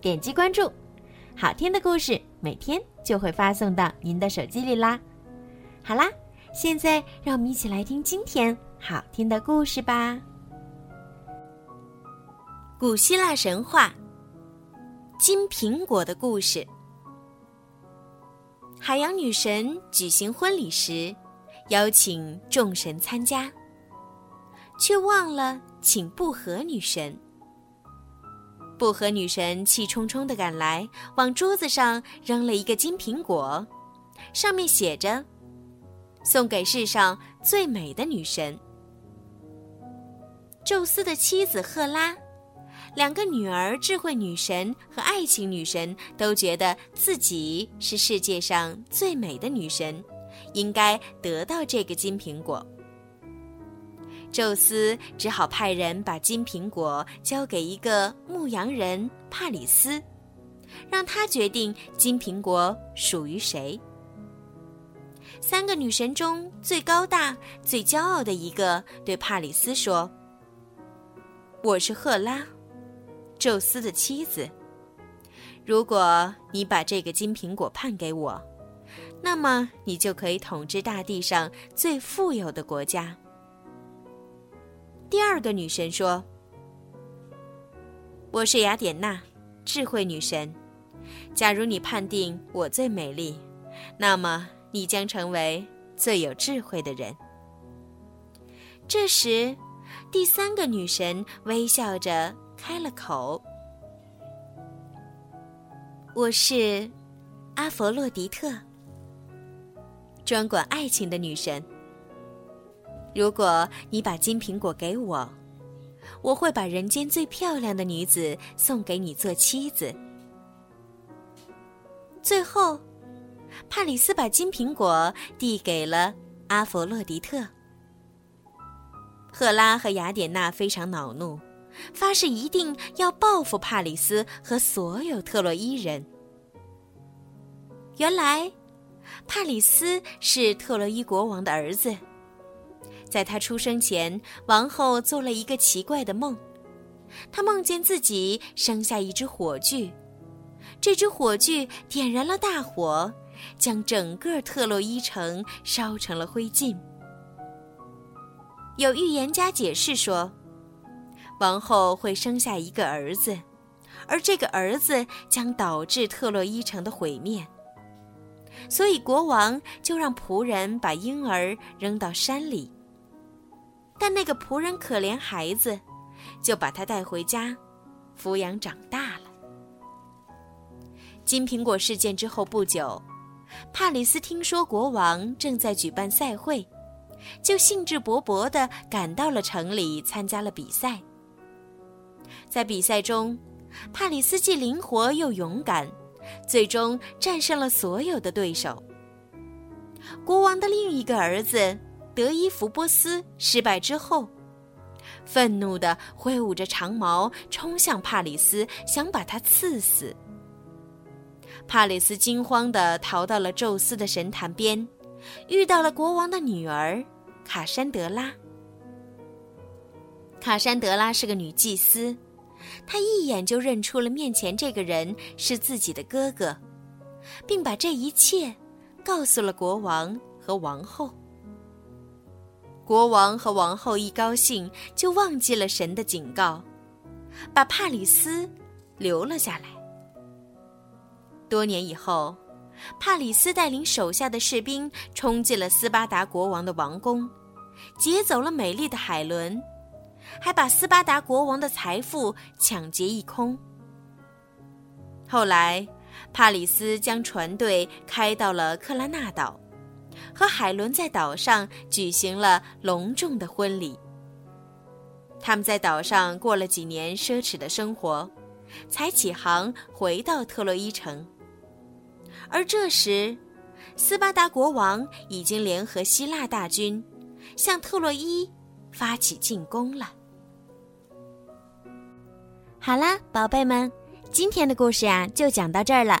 点击关注，好听的故事每天就会发送到您的手机里啦。好啦，现在让我们一起来听今天好听的故事吧。古希腊神话《金苹果的故事》。海洋女神举行婚礼时，邀请众神参加，却忘了请不和女神。不和女神气冲冲地赶来，往桌子上扔了一个金苹果，上面写着：“送给世上最美的女神——宙斯的妻子赫拉。”两个女儿，智慧女神和爱情女神都觉得自己是世界上最美的女神，应该得到这个金苹果。宙斯只好派人把金苹果交给一个牧羊人帕里斯，让他决定金苹果属于谁。三个女神中最高大、最骄傲的一个对帕里斯说：“我是赫拉，宙斯的妻子。如果你把这个金苹果判给我，那么你就可以统治大地上最富有的国家。”第二个女神说：“我是雅典娜，智慧女神。假如你判定我最美丽，那么你将成为最有智慧的人。”这时，第三个女神微笑着开了口：“我是阿佛洛狄特，专管爱情的女神。”如果你把金苹果给我，我会把人间最漂亮的女子送给你做妻子。最后，帕里斯把金苹果递给了阿佛洛狄特。赫拉和雅典娜非常恼怒，发誓一定要报复帕里斯和所有特洛伊人。原来，帕里斯是特洛伊国王的儿子。在他出生前，王后做了一个奇怪的梦，她梦见自己生下一只火炬，这只火炬点燃了大火，将整个特洛伊城烧成了灰烬。有预言家解释说，王后会生下一个儿子，而这个儿子将导致特洛伊城的毁灭，所以国王就让仆人把婴儿扔到山里。但那个仆人可怜孩子，就把他带回家，抚养长大了。金苹果事件之后不久，帕里斯听说国王正在举办赛会，就兴致勃勃地赶到了城里参加了比赛。在比赛中，帕里斯既灵活又勇敢，最终战胜了所有的对手。国王的另一个儿子。德伊福波斯失败之后，愤怒地挥舞着长矛冲向帕里斯，想把他刺死。帕里斯惊慌地逃到了宙斯的神坛边，遇到了国王的女儿卡珊德拉。卡珊德拉是个女祭司，她一眼就认出了面前这个人是自己的哥哥，并把这一切告诉了国王和王后。国王和王后一高兴，就忘记了神的警告，把帕里斯留了下来。多年以后，帕里斯带领手下的士兵冲进了斯巴达国王的王宫，劫走了美丽的海伦，还把斯巴达国王的财富抢劫一空。后来，帕里斯将船队开到了克拉纳岛。和海伦在岛上举行了隆重的婚礼。他们在岛上过了几年奢侈的生活，才起航回到特洛伊城。而这时，斯巴达国王已经联合希腊大军，向特洛伊发起进攻了。好啦，宝贝们，今天的故事呀就讲到这儿了。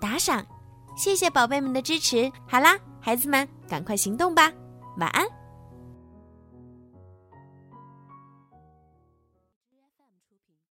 打赏，谢谢宝贝们的支持。好啦，孩子们，赶快行动吧。晚安。